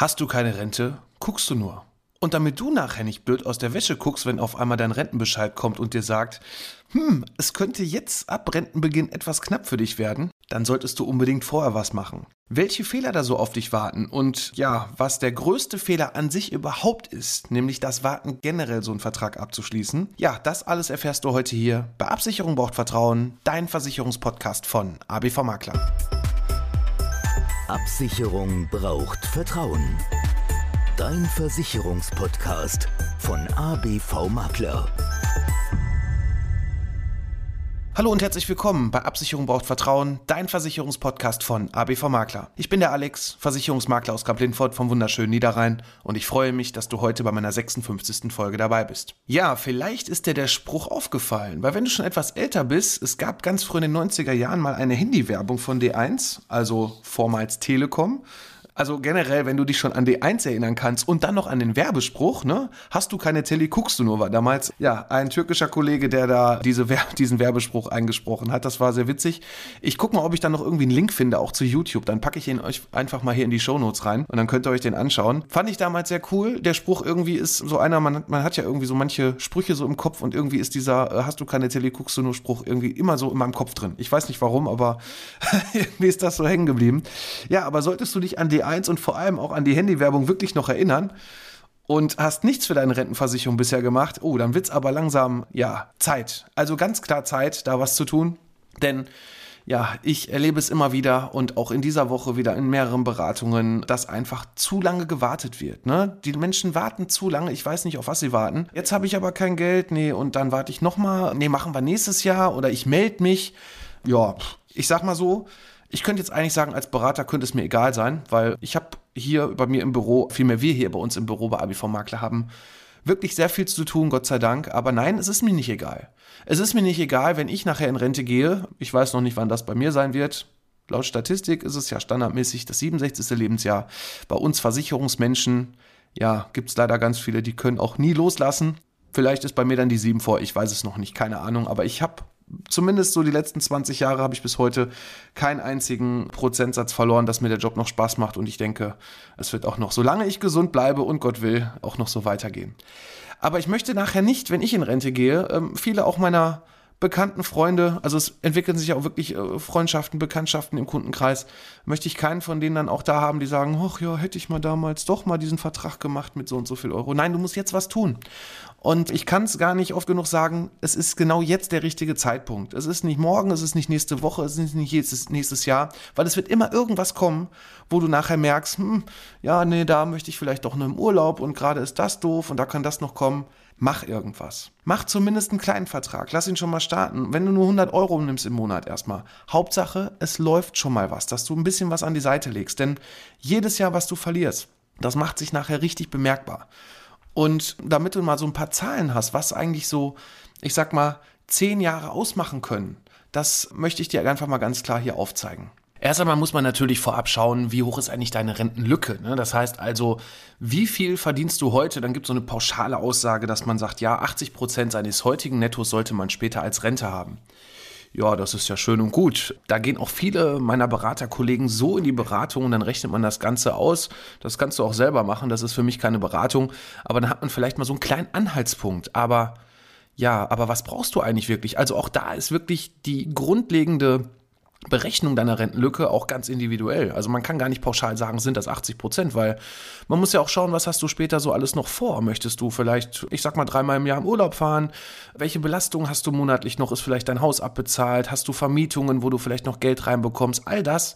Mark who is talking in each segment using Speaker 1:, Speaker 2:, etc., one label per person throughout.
Speaker 1: Hast du keine Rente, guckst du nur. Und damit du nachher nicht blöd aus der Wäsche guckst, wenn auf einmal dein Rentenbescheid kommt und dir sagt, hm, es könnte jetzt ab Rentenbeginn etwas knapp für dich werden, dann solltest du unbedingt vorher was machen. Welche Fehler da so auf dich warten und ja, was der größte Fehler an sich überhaupt ist, nämlich das Warten generell so einen Vertrag abzuschließen, ja, das alles erfährst du heute hier bei Absicherung braucht Vertrauen, dein Versicherungspodcast von ABV Makler.
Speaker 2: Absicherung braucht Vertrauen. Dein Versicherungspodcast von ABV Makler.
Speaker 1: Hallo und herzlich willkommen bei Absicherung braucht Vertrauen, dein Versicherungspodcast von ABV Makler. Ich bin der Alex, Versicherungsmakler aus Kamp-Lindfort vom wunderschönen Niederrhein und ich freue mich, dass du heute bei meiner 56. Folge dabei bist. Ja, vielleicht ist dir der Spruch aufgefallen, weil wenn du schon etwas älter bist, es gab ganz früh in den 90er Jahren mal eine Handywerbung von D1, also vormals Telekom also generell, wenn du dich schon an D1 erinnern kannst und dann noch an den Werbespruch, ne? Hast du keine Tele, guckst du nur, war damals, ja, ein türkischer Kollege, der da diese, diesen Werbespruch eingesprochen hat. Das war sehr witzig. Ich gucke mal, ob ich dann noch irgendwie einen Link finde, auch zu YouTube. Dann packe ich ihn euch einfach mal hier in die Shownotes rein und dann könnt ihr euch den anschauen. Fand ich damals sehr cool. Der Spruch irgendwie ist so einer, man, man hat ja irgendwie so manche Sprüche so im Kopf und irgendwie ist dieser, äh, hast du keine Tele, guckst du nur Spruch irgendwie immer so in meinem Kopf drin. Ich weiß nicht warum, aber irgendwie ist das so hängen geblieben. Ja, aber solltest du dich an D1 1 und vor allem auch an die Handywerbung wirklich noch erinnern und hast nichts für deine Rentenversicherung bisher gemacht, oh, dann wird es aber langsam, ja, Zeit. Also ganz klar Zeit, da was zu tun. Denn ja, ich erlebe es immer wieder und auch in dieser Woche wieder in mehreren Beratungen, dass einfach zu lange gewartet wird. Ne? Die Menschen warten zu lange, ich weiß nicht, auf was sie warten. Jetzt habe ich aber kein Geld, nee, und dann warte ich nochmal, nee, machen wir nächstes Jahr oder ich melde mich. Ja, ich sag mal so, ich könnte jetzt eigentlich sagen, als Berater könnte es mir egal sein, weil ich habe hier bei mir im Büro, vielmehr wir hier bei uns im Büro bei ABV Makler haben wirklich sehr viel zu tun, Gott sei Dank. Aber nein, es ist mir nicht egal. Es ist mir nicht egal, wenn ich nachher in Rente gehe. Ich weiß noch nicht, wann das bei mir sein wird. Laut Statistik ist es ja standardmäßig das 67. Lebensjahr. Bei uns Versicherungsmenschen, ja, gibt es leider ganz viele, die können auch nie loslassen. Vielleicht ist bei mir dann die 7 vor, ich weiß es noch nicht, keine Ahnung. Aber ich habe zumindest so die letzten 20 Jahre habe ich bis heute keinen einzigen Prozentsatz verloren, dass mir der Job noch Spaß macht und ich denke, es wird auch noch, solange ich gesund bleibe und Gott will, auch noch so weitergehen. Aber ich möchte nachher nicht, wenn ich in Rente gehe, ähm, viele auch meiner bekannten Freunde, also es entwickeln sich auch wirklich äh, Freundschaften, Bekanntschaften im Kundenkreis, möchte ich keinen von denen dann auch da haben, die sagen, ach ja, hätte ich mal damals doch mal diesen Vertrag gemacht mit so und so viel Euro. Nein, du musst jetzt was tun. Und ich kann es gar nicht oft genug sagen, es ist genau jetzt der richtige Zeitpunkt. Es ist nicht morgen, es ist nicht nächste Woche, es ist nicht nächstes, nächstes Jahr, weil es wird immer irgendwas kommen, wo du nachher merkst, hm, ja, nee, da möchte ich vielleicht doch nur im Urlaub und gerade ist das doof und da kann das noch kommen mach irgendwas. Mach zumindest einen kleinen Vertrag. Lass ihn schon mal starten. Wenn du nur 100 Euro nimmst im Monat erstmal. Hauptsache, es läuft schon mal was, dass du ein bisschen was an die Seite legst. Denn jedes Jahr, was du verlierst, das macht sich nachher richtig bemerkbar. Und damit du mal so ein paar Zahlen hast, was eigentlich so, ich sag mal, zehn Jahre ausmachen können, das möchte ich dir einfach mal ganz klar hier aufzeigen. Erst einmal muss man natürlich vorab schauen, wie hoch ist eigentlich deine Rentenlücke. Ne? Das heißt also, wie viel verdienst du heute? Dann gibt es so eine pauschale Aussage, dass man sagt, ja, 80 Prozent seines heutigen Nettos sollte man später als Rente haben. Ja, das ist ja schön und gut. Da gehen auch viele meiner Beraterkollegen so in die Beratung und dann rechnet man das Ganze aus. Das kannst du auch selber machen, das ist für mich keine Beratung. Aber dann hat man vielleicht mal so einen kleinen Anhaltspunkt. Aber ja, aber was brauchst du eigentlich wirklich? Also auch da ist wirklich die grundlegende Berechnung deiner Rentenlücke auch ganz individuell. Also man kann gar nicht pauschal sagen, sind das 80 Prozent, weil man muss ja auch schauen, was hast du später so alles noch vor. Möchtest du vielleicht, ich sag mal, dreimal im Jahr im Urlaub fahren? Welche Belastung hast du monatlich noch? Ist vielleicht dein Haus abbezahlt? Hast du Vermietungen, wo du vielleicht noch Geld reinbekommst? All das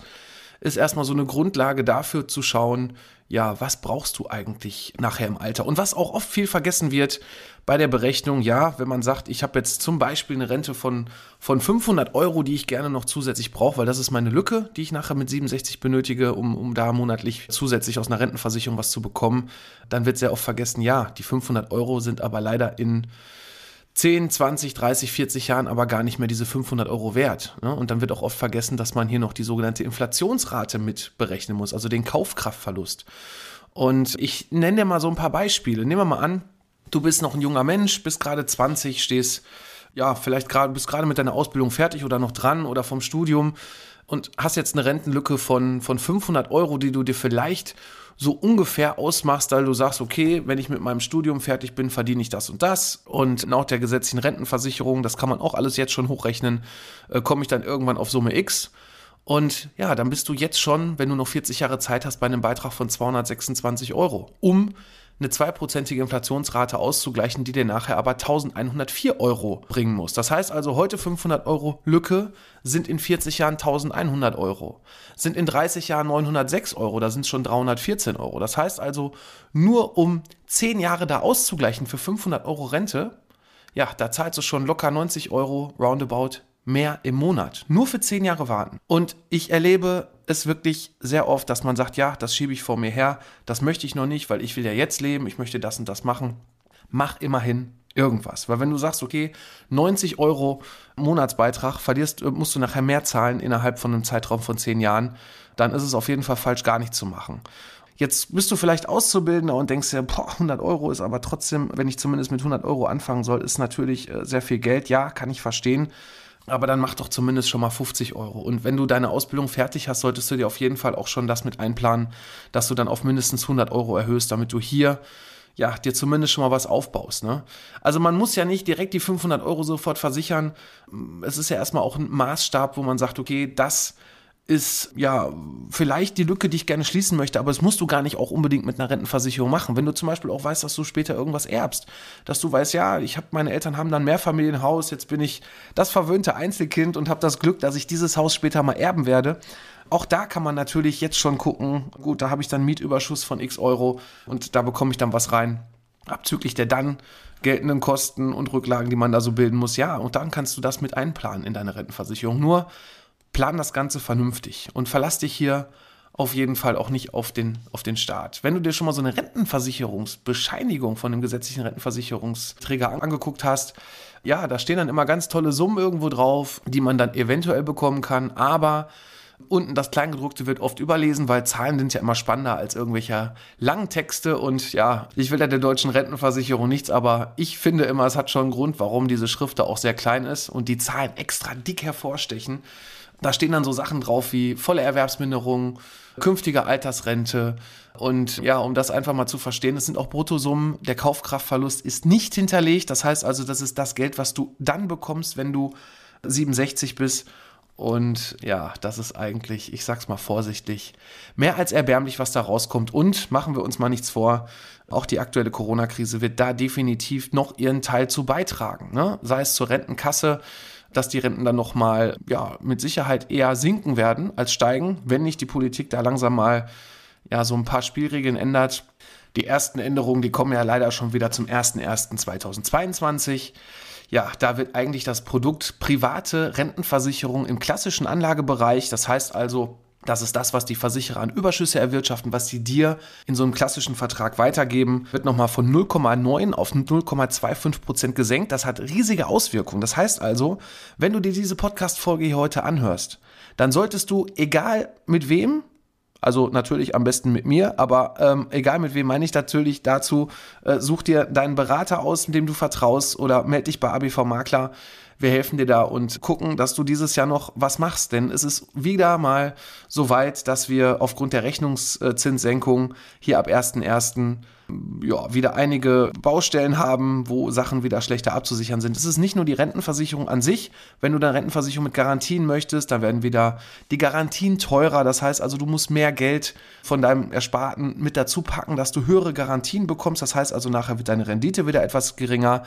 Speaker 1: ist erstmal so eine Grundlage dafür zu schauen, ja, was brauchst du eigentlich nachher im Alter? Und was auch oft viel vergessen wird bei der Berechnung, ja, wenn man sagt, ich habe jetzt zum Beispiel eine Rente von, von 500 Euro, die ich gerne noch zusätzlich brauche, weil das ist meine Lücke, die ich nachher mit 67 benötige, um, um da monatlich zusätzlich aus einer Rentenversicherung was zu bekommen, dann wird sehr oft vergessen, ja, die 500 Euro sind aber leider in 10, 20, 30, 40 Jahren aber gar nicht mehr diese 500 Euro wert. Ne? Und dann wird auch oft vergessen, dass man hier noch die sogenannte Inflationsrate mit berechnen muss, also den Kaufkraftverlust. Und ich nenne dir mal so ein paar Beispiele. Nehmen wir mal an, du bist noch ein junger Mensch, bist gerade 20, stehst, ja, vielleicht gerade, bist gerade mit deiner Ausbildung fertig oder noch dran oder vom Studium und hast jetzt eine Rentenlücke von, von 500 Euro, die du dir vielleicht so ungefähr ausmachst, weil du sagst, okay, wenn ich mit meinem Studium fertig bin, verdiene ich das und das. Und nach der gesetzlichen Rentenversicherung, das kann man auch alles jetzt schon hochrechnen, äh, komme ich dann irgendwann auf Summe X. Und ja, dann bist du jetzt schon, wenn du noch 40 Jahre Zeit hast, bei einem Beitrag von 226 Euro, um eine zweiprozentige Inflationsrate auszugleichen, die dir nachher aber 1104 Euro bringen muss. Das heißt also, heute 500 Euro Lücke sind in 40 Jahren 1100 Euro, sind in 30 Jahren 906 Euro, da sind es schon 314 Euro. Das heißt also, nur um 10 Jahre da auszugleichen für 500 Euro Rente, ja, da zahlst du schon locker 90 Euro roundabout mehr im Monat. Nur für 10 Jahre warten. Und ich erlebe es wirklich sehr oft, dass man sagt, ja, das schiebe ich vor mir her, das möchte ich noch nicht, weil ich will ja jetzt leben, ich möchte das und das machen. Mach immerhin irgendwas. Weil wenn du sagst, okay, 90 Euro Monatsbeitrag, verlierst, musst du nachher mehr zahlen innerhalb von einem Zeitraum von 10 Jahren, dann ist es auf jeden Fall falsch, gar nicht zu machen. Jetzt bist du vielleicht Auszubildender und denkst dir, boah, 100 Euro ist aber trotzdem, wenn ich zumindest mit 100 Euro anfangen soll, ist natürlich äh, sehr viel Geld. Ja, kann ich verstehen. Aber dann mach doch zumindest schon mal 50 Euro. Und wenn du deine Ausbildung fertig hast, solltest du dir auf jeden Fall auch schon das mit einplanen, dass du dann auf mindestens 100 Euro erhöhst, damit du hier ja, dir zumindest schon mal was aufbaust. Ne? Also man muss ja nicht direkt die 500 Euro sofort versichern. Es ist ja erstmal auch ein Maßstab, wo man sagt, okay, das ist ja vielleicht die Lücke, die ich gerne schließen möchte, aber das musst du gar nicht auch unbedingt mit einer Rentenversicherung machen. Wenn du zum Beispiel auch weißt, dass du später irgendwas erbst, dass du weißt, ja, ich habe meine Eltern haben dann mehr Familienhaus, jetzt bin ich das verwöhnte Einzelkind und habe das Glück, dass ich dieses Haus später mal erben werde. Auch da kann man natürlich jetzt schon gucken, gut, da habe ich dann Mietüberschuss von x Euro und da bekomme ich dann was rein, abzüglich der dann geltenden Kosten und Rücklagen, die man da so bilden muss. Ja, und dann kannst du das mit einplanen in deine Rentenversicherung. Nur plan das Ganze vernünftig und verlass dich hier auf jeden Fall auch nicht auf den, auf den Staat. Wenn du dir schon mal so eine Rentenversicherungsbescheinigung von dem gesetzlichen Rentenversicherungsträger angeguckt hast, ja, da stehen dann immer ganz tolle Summen irgendwo drauf, die man dann eventuell bekommen kann, aber unten das Kleingedruckte wird oft überlesen, weil Zahlen sind ja immer spannender als irgendwelche langen Texte und ja, ich will ja der deutschen Rentenversicherung nichts, aber ich finde immer, es hat schon einen Grund, warum diese Schrift da auch sehr klein ist und die Zahlen extra dick hervorstechen. Da stehen dann so Sachen drauf wie volle Erwerbsminderung, künftige Altersrente. Und ja, um das einfach mal zu verstehen, es sind auch Bruttosummen. Der Kaufkraftverlust ist nicht hinterlegt. Das heißt also, das ist das Geld, was du dann bekommst, wenn du 67 bist. Und ja, das ist eigentlich, ich sag's mal vorsichtig, mehr als erbärmlich, was da rauskommt. Und machen wir uns mal nichts vor, auch die aktuelle Corona-Krise wird da definitiv noch ihren Teil zu beitragen. Ne? Sei es zur Rentenkasse, dass die Renten dann nochmal, ja, mit Sicherheit eher sinken werden als steigen, wenn nicht die Politik da langsam mal, ja, so ein paar Spielregeln ändert. Die ersten Änderungen, die kommen ja leider schon wieder zum 01.01.2022. Ja, da wird eigentlich das Produkt private Rentenversicherung im klassischen Anlagebereich, das heißt also das ist das, was die Versicherer an Überschüsse erwirtschaften, was sie dir in so einem klassischen Vertrag weitergeben, wird nochmal von 0,9 auf 0,25 Prozent gesenkt. Das hat riesige Auswirkungen. Das heißt also, wenn du dir diese Podcast-Folge hier heute anhörst, dann solltest du, egal mit wem, also natürlich am besten mit mir, aber ähm, egal mit wem meine ich natürlich dazu, äh, such dir deinen Berater aus, dem du vertraust oder melde dich bei ABV Makler wir helfen dir da und gucken, dass du dieses Jahr noch was machst. Denn es ist wieder mal so weit, dass wir aufgrund der Rechnungszinssenkung hier ab 1.1 ja, wieder einige Baustellen haben, wo Sachen wieder schlechter abzusichern sind. Es ist nicht nur die Rentenversicherung an sich. Wenn du deine Rentenversicherung mit Garantien möchtest, dann werden wieder die Garantien teurer. Das heißt also, du musst mehr Geld von deinem Ersparten mit dazu packen, dass du höhere Garantien bekommst. Das heißt also, nachher wird deine Rendite wieder etwas geringer.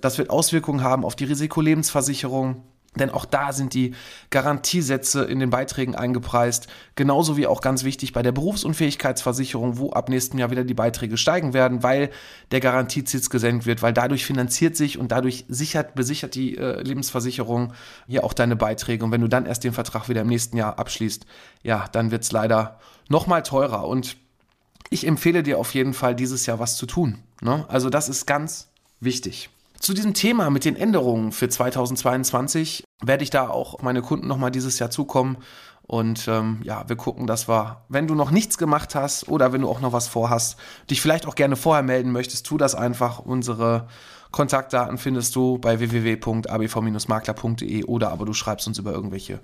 Speaker 1: Das wird Auswirkungen haben auf die Risikolebensversicherung. Denn auch da sind die Garantiesätze in den Beiträgen eingepreist. Genauso wie auch ganz wichtig bei der Berufsunfähigkeitsversicherung, wo ab nächstem Jahr wieder die Beiträge steigen werden, weil der Garantiezins gesenkt wird, weil dadurch finanziert sich und dadurch sichert, besichert die äh, Lebensversicherung hier auch deine Beiträge. Und wenn du dann erst den Vertrag wieder im nächsten Jahr abschließt, ja, dann wird es leider nochmal teurer. Und ich empfehle dir auf jeden Fall dieses Jahr was zu tun. Ne? Also das ist ganz wichtig. Zu diesem Thema mit den Änderungen für 2022 werde ich da auch meine Kunden nochmal dieses Jahr zukommen. Und ähm, ja, wir gucken, dass wir, wenn du noch nichts gemacht hast oder wenn du auch noch was vorhast, dich vielleicht auch gerne vorher melden möchtest, tu das einfach. Unsere Kontaktdaten findest du bei www.abv-makler.de oder aber du schreibst uns über irgendwelche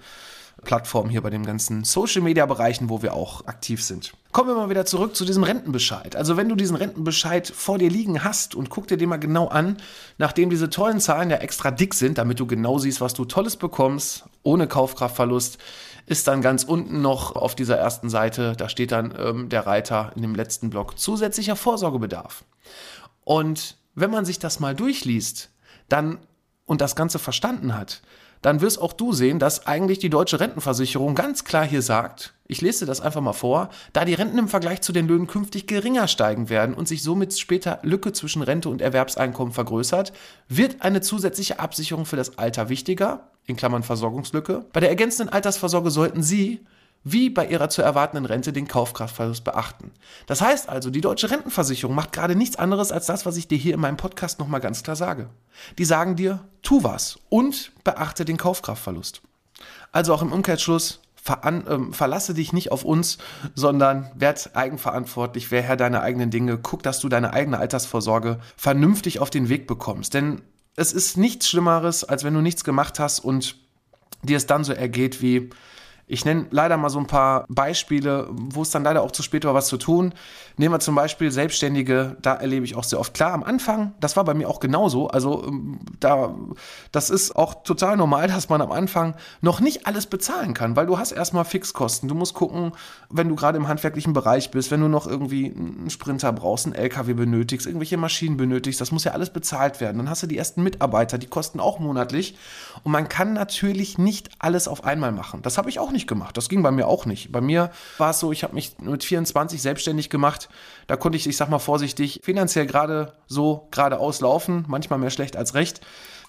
Speaker 1: Plattformen hier bei den ganzen Social Media Bereichen, wo wir auch aktiv sind. Kommen wir mal wieder zurück zu diesem Rentenbescheid. Also wenn du diesen Rentenbescheid vor dir liegen hast und guck dir den mal genau an, nachdem diese tollen Zahlen ja extra dick sind, damit du genau siehst, was du Tolles bekommst, ohne Kaufkraftverlust, ist dann ganz unten noch auf dieser ersten Seite, da steht dann ähm, der Reiter in dem letzten Block zusätzlicher Vorsorgebedarf. Und wenn man sich das mal durchliest, dann und das Ganze verstanden hat, dann wirst auch du sehen, dass eigentlich die deutsche Rentenversicherung ganz klar hier sagt, ich lese das einfach mal vor, da die Renten im Vergleich zu den Löhnen künftig geringer steigen werden und sich somit später Lücke zwischen Rente und Erwerbseinkommen vergrößert, wird eine zusätzliche Absicherung für das Alter wichtiger, in Klammern Versorgungslücke. Bei der ergänzenden Altersvorsorge sollten Sie wie bei ihrer zu erwartenden Rente den Kaufkraftverlust beachten. Das heißt also, die deutsche Rentenversicherung macht gerade nichts anderes als das, was ich dir hier in meinem Podcast nochmal ganz klar sage. Die sagen dir, tu was und beachte den Kaufkraftverlust. Also auch im Umkehrschluss, Veran ähm, verlasse dich nicht auf uns, sondern werd eigenverantwortlich, wer Herr deiner eigenen Dinge, guck, dass du deine eigene Altersvorsorge vernünftig auf den Weg bekommst. Denn es ist nichts Schlimmeres, als wenn du nichts gemacht hast und dir es dann so ergeht wie, ich nenne leider mal so ein paar Beispiele, wo es dann leider auch zu spät war, was zu tun. Nehmen wir zum Beispiel Selbstständige, da erlebe ich auch sehr oft. Klar, am Anfang, das war bei mir auch genauso. Also ähm, da, das ist auch total normal, dass man am Anfang noch nicht alles bezahlen kann, weil du hast erstmal Fixkosten. Du musst gucken, wenn du gerade im handwerklichen Bereich bist, wenn du noch irgendwie einen Sprinter brauchst, einen LKW benötigst, irgendwelche Maschinen benötigst, das muss ja alles bezahlt werden. Dann hast du die ersten Mitarbeiter, die kosten auch monatlich. Und man kann natürlich nicht alles auf einmal machen. Das habe ich auch nicht nicht gemacht. Das ging bei mir auch nicht. Bei mir war es so, ich habe mich mit 24 selbstständig gemacht. Da konnte ich, ich sag mal vorsichtig, finanziell gerade so geradeaus laufen. Manchmal mehr schlecht als recht.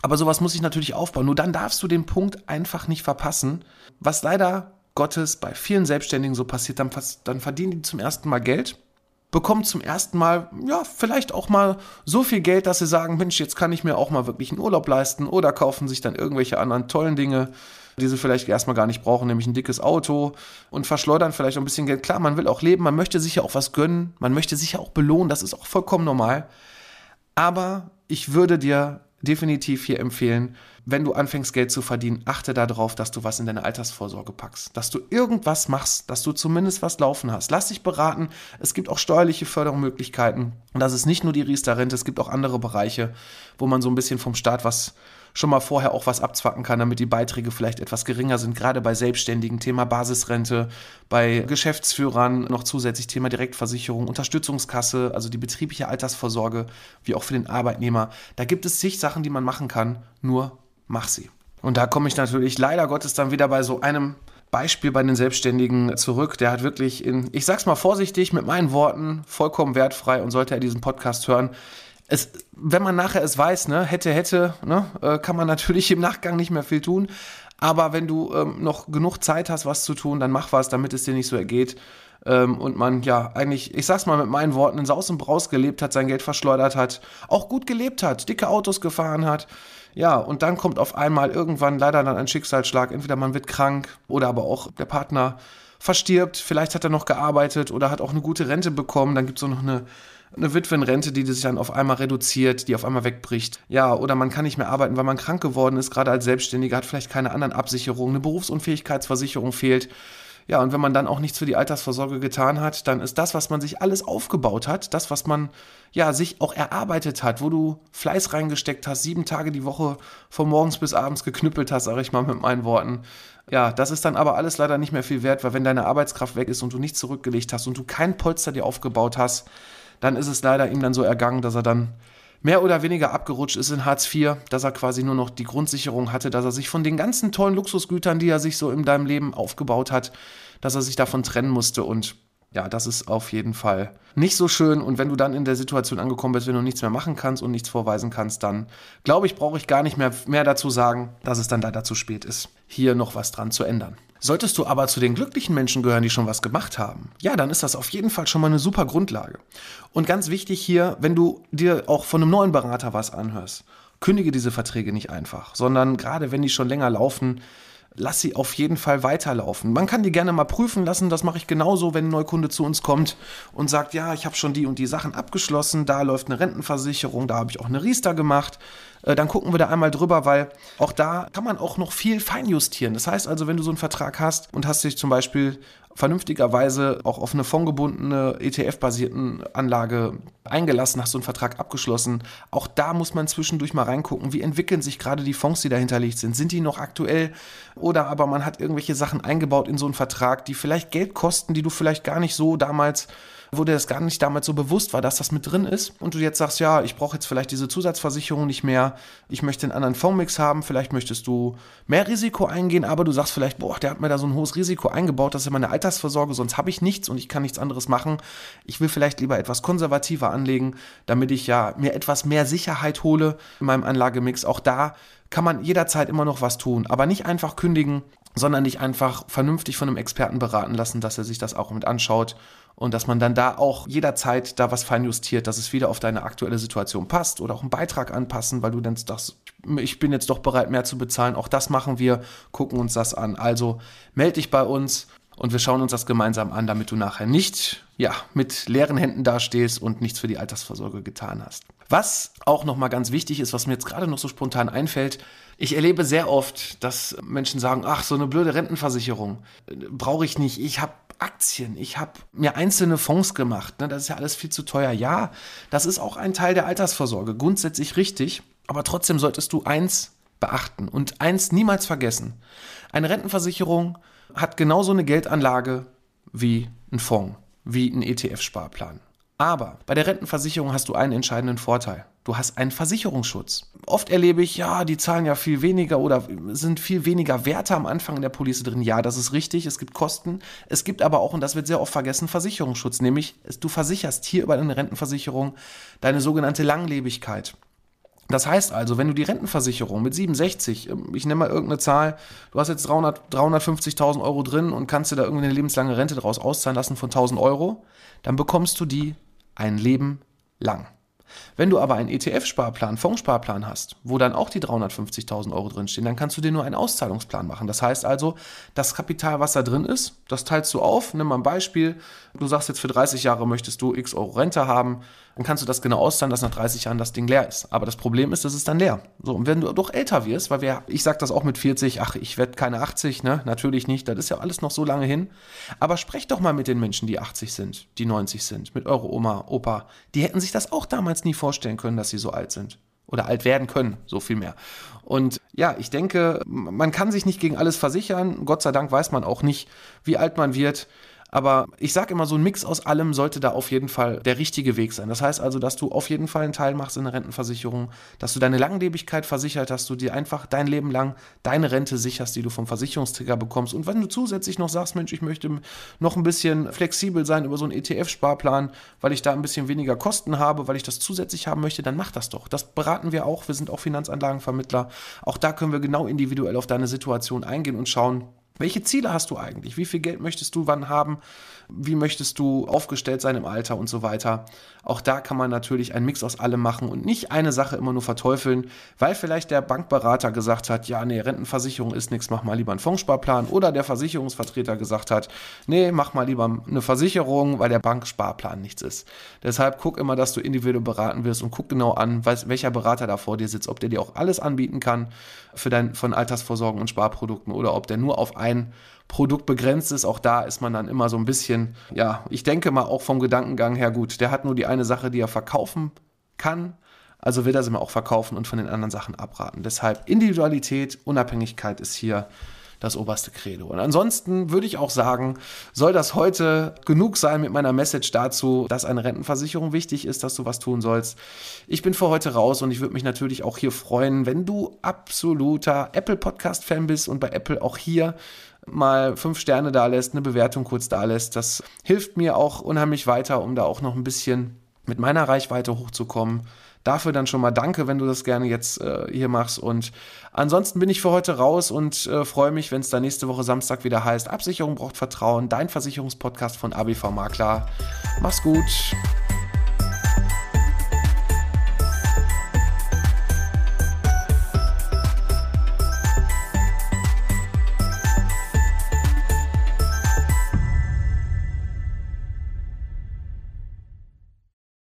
Speaker 1: Aber sowas muss ich natürlich aufbauen. Nur dann darfst du den Punkt einfach nicht verpassen. Was leider Gottes bei vielen Selbstständigen so passiert, dann, dann verdienen die zum ersten Mal Geld bekommen zum ersten Mal, ja, vielleicht auch mal so viel Geld, dass sie sagen, Mensch, jetzt kann ich mir auch mal wirklich einen Urlaub leisten oder kaufen sich dann irgendwelche anderen tollen Dinge, die sie vielleicht erstmal gar nicht brauchen, nämlich ein dickes Auto und verschleudern vielleicht auch ein bisschen Geld. Klar, man will auch leben, man möchte sich ja auch was gönnen, man möchte sich ja auch belohnen, das ist auch vollkommen normal. Aber ich würde dir definitiv hier empfehlen, wenn du anfängst Geld zu verdienen, achte darauf, dass du was in deine Altersvorsorge packst, dass du irgendwas machst, dass du zumindest was laufen hast. Lass dich beraten. Es gibt auch steuerliche Fördermöglichkeiten. Und das ist nicht nur die Riester-Rente, es gibt auch andere Bereiche, wo man so ein bisschen vom Staat was schon mal vorher auch was abzwacken kann, damit die Beiträge vielleicht etwas geringer sind, gerade bei Selbstständigen, Thema Basisrente, bei Geschäftsführern noch zusätzlich Thema Direktversicherung, Unterstützungskasse, also die betriebliche Altersvorsorge, wie auch für den Arbeitnehmer. Da gibt es zig Sachen, die man machen kann, nur mach sie. Und da komme ich natürlich leider Gottes dann wieder bei so einem Beispiel bei den Selbstständigen zurück. Der hat wirklich in, ich sag's mal vorsichtig, mit meinen Worten, vollkommen wertfrei und sollte er diesen Podcast hören, es, wenn man nachher es weiß, ne, hätte, hätte, ne, äh, kann man natürlich im Nachgang nicht mehr viel tun. Aber wenn du ähm, noch genug Zeit hast, was zu tun, dann mach was, damit es dir nicht so ergeht. Ähm, und man ja eigentlich, ich sag's mal mit meinen Worten, in Saus und Braus gelebt hat, sein Geld verschleudert hat, auch gut gelebt hat, dicke Autos gefahren hat. Ja, und dann kommt auf einmal irgendwann leider dann ein Schicksalsschlag. Entweder man wird krank oder aber auch der Partner verstirbt. Vielleicht hat er noch gearbeitet oder hat auch eine gute Rente bekommen. Dann gibt es noch eine eine Witwenrente, die sich dann auf einmal reduziert, die auf einmal wegbricht. Ja, oder man kann nicht mehr arbeiten, weil man krank geworden ist, gerade als Selbstständiger, hat vielleicht keine anderen Absicherungen, eine Berufsunfähigkeitsversicherung fehlt. Ja, und wenn man dann auch nichts für die Altersvorsorge getan hat, dann ist das, was man sich alles aufgebaut hat, das, was man ja sich auch erarbeitet hat, wo du Fleiß reingesteckt hast, sieben Tage die Woche von morgens bis abends geknüppelt hast, sage ich mal mit meinen Worten. Ja, das ist dann aber alles leider nicht mehr viel wert, weil wenn deine Arbeitskraft weg ist und du nichts zurückgelegt hast und du kein Polster dir aufgebaut hast, dann ist es leider ihm dann so ergangen, dass er dann mehr oder weniger abgerutscht ist in Hartz IV, dass er quasi nur noch die Grundsicherung hatte, dass er sich von den ganzen tollen Luxusgütern, die er sich so in deinem Leben aufgebaut hat, dass er sich davon trennen musste und ja, das ist auf jeden Fall nicht so schön. Und wenn du dann in der Situation angekommen bist, wenn du nichts mehr machen kannst und nichts vorweisen kannst, dann glaube ich, brauche ich gar nicht mehr, mehr dazu sagen, dass es dann leider zu spät ist, hier noch was dran zu ändern. Solltest du aber zu den glücklichen Menschen gehören, die schon was gemacht haben, ja, dann ist das auf jeden Fall schon mal eine super Grundlage. Und ganz wichtig hier, wenn du dir auch von einem neuen Berater was anhörst, kündige diese Verträge nicht einfach, sondern gerade wenn die schon länger laufen, lass sie auf jeden Fall weiterlaufen. Man kann die gerne mal prüfen lassen, das mache ich genauso, wenn ein Neukunde zu uns kommt und sagt, ja, ich habe schon die und die Sachen abgeschlossen, da läuft eine Rentenversicherung, da habe ich auch eine Riester gemacht. Äh, dann gucken wir da einmal drüber, weil auch da kann man auch noch viel feinjustieren. Das heißt also, wenn du so einen Vertrag hast und hast dich zum Beispiel vernünftigerweise auch auf eine fondgebundene ETF-basierten Anlage eingelassen, hast so einen Vertrag abgeschlossen. Auch da muss man zwischendurch mal reingucken, wie entwickeln sich gerade die Fonds, die dahinterlegt sind. Sind die noch aktuell? Oder aber man hat irgendwelche Sachen eingebaut in so einen Vertrag, die vielleicht Geld kosten, die du vielleicht gar nicht so damals wo dir das gar nicht damals so bewusst war, dass das mit drin ist. Und du jetzt sagst, ja, ich brauche jetzt vielleicht diese Zusatzversicherung nicht mehr, ich möchte einen anderen Fondsmix haben, vielleicht möchtest du mehr Risiko eingehen, aber du sagst vielleicht, boah, der hat mir da so ein hohes Risiko eingebaut, das ist meine Altersvorsorge, sonst habe ich nichts und ich kann nichts anderes machen. Ich will vielleicht lieber etwas konservativer anlegen, damit ich ja mir etwas mehr Sicherheit hole in meinem Anlagemix. Auch da kann man jederzeit immer noch was tun, aber nicht einfach kündigen, sondern dich einfach vernünftig von einem Experten beraten lassen, dass er sich das auch mit anschaut und dass man dann da auch jederzeit da was feinjustiert, dass es wieder auf deine aktuelle Situation passt oder auch einen Beitrag anpassen, weil du dann sagst, ich bin jetzt doch bereit, mehr zu bezahlen. Auch das machen wir, gucken uns das an. Also melde dich bei uns und wir schauen uns das gemeinsam an, damit du nachher nicht ja, mit leeren Händen dastehst und nichts für die Altersvorsorge getan hast. Was auch nochmal ganz wichtig ist, was mir jetzt gerade noch so spontan einfällt, ich erlebe sehr oft, dass Menschen sagen, ach, so eine blöde Rentenversicherung äh, brauche ich nicht. Ich habe Aktien, ich habe mir einzelne Fonds gemacht. Ne? Das ist ja alles viel zu teuer. Ja, das ist auch ein Teil der Altersvorsorge, grundsätzlich richtig. Aber trotzdem solltest du eins beachten und eins niemals vergessen. Eine Rentenversicherung hat genauso eine Geldanlage wie ein Fonds, wie ein ETF-Sparplan. Aber bei der Rentenversicherung hast du einen entscheidenden Vorteil. Du hast einen Versicherungsschutz. Oft erlebe ich, ja, die zahlen ja viel weniger oder sind viel weniger Werte am Anfang in der Police drin. Ja, das ist richtig, es gibt Kosten. Es gibt aber auch, und das wird sehr oft vergessen, Versicherungsschutz. Nämlich, du versicherst hier über deine Rentenversicherung deine sogenannte Langlebigkeit. Das heißt also, wenn du die Rentenversicherung mit 67, ähm, ich nenne mal irgendeine Zahl, du hast jetzt 300, 350.000 Euro drin und kannst dir da irgendeine lebenslange Rente daraus auszahlen lassen von 1000 Euro, dann bekommst du die ein Leben lang. Wenn du aber einen ETF-Sparplan, Fondssparplan hast, wo dann auch die 350.000 Euro drinstehen, dann kannst du dir nur einen Auszahlungsplan machen. Das heißt also, das Kapital, was da drin ist, das teilst du auf. Nimm mal ein Beispiel. Du sagst jetzt für 30 Jahre möchtest du x Euro Rente haben dann kannst du das genau auszahlen, dass nach 30 Jahren das Ding leer ist. Aber das Problem ist, es ist dann leer. So, und wenn du doch älter wirst, weil wir, ich sag das auch mit 40, ach, ich werde keine 80, ne? Natürlich nicht, das ist ja alles noch so lange hin. Aber sprecht doch mal mit den Menschen, die 80 sind, die 90 sind, mit eure Oma, Opa. Die hätten sich das auch damals nie vorstellen können, dass sie so alt sind. Oder alt werden können, so viel mehr. Und ja, ich denke, man kann sich nicht gegen alles versichern. Gott sei Dank weiß man auch nicht, wie alt man wird. Aber ich sage immer, so ein Mix aus allem sollte da auf jeden Fall der richtige Weg sein. Das heißt also, dass du auf jeden Fall einen Teil machst in der Rentenversicherung, dass du deine Langlebigkeit versichert hast, du dir einfach dein Leben lang deine Rente sicherst, die du vom Versicherungsträger bekommst. Und wenn du zusätzlich noch sagst, Mensch, ich möchte noch ein bisschen flexibel sein über so einen ETF-Sparplan, weil ich da ein bisschen weniger Kosten habe, weil ich das zusätzlich haben möchte, dann mach das doch. Das beraten wir auch. Wir sind auch Finanzanlagenvermittler. Auch da können wir genau individuell auf deine Situation eingehen und schauen, welche Ziele hast du eigentlich? Wie viel Geld möchtest du wann haben? Wie möchtest du aufgestellt sein im Alter und so weiter? Auch da kann man natürlich einen Mix aus allem machen und nicht eine Sache immer nur verteufeln, weil vielleicht der Bankberater gesagt hat, ja, nee, Rentenversicherung ist nichts, mach mal lieber einen Fondssparplan oder der Versicherungsvertreter gesagt hat, nee, mach mal lieber eine Versicherung, weil der Banksparplan nichts ist. Deshalb guck immer, dass du individuell beraten wirst und guck genau an, welcher Berater da vor dir sitzt, ob der dir auch alles anbieten kann für dein, von Altersvorsorgen und Sparprodukten oder ob der nur auf ein Produkt begrenzt ist. Auch da ist man dann immer so ein bisschen, ja, ich denke mal auch vom Gedankengang her gut. Der hat nur die eine Sache, die er verkaufen kann. Also will er sie mal auch verkaufen und von den anderen Sachen abraten. Deshalb Individualität, Unabhängigkeit ist hier das oberste Credo. Und ansonsten würde ich auch sagen, soll das heute genug sein mit meiner Message dazu, dass eine Rentenversicherung wichtig ist, dass du was tun sollst. Ich bin für heute raus und ich würde mich natürlich auch hier freuen, wenn du absoluter Apple Podcast Fan bist und bei Apple auch hier mal fünf Sterne da lässt, eine Bewertung kurz da lässt. Das hilft mir auch unheimlich weiter, um da auch noch ein bisschen mit meiner Reichweite hochzukommen. Dafür dann schon mal danke, wenn du das gerne jetzt äh, hier machst. Und ansonsten bin ich für heute raus und äh, freue mich, wenn es dann nächste Woche Samstag wieder heißt, Absicherung braucht Vertrauen, dein Versicherungspodcast von ABV Makler. Mach's gut.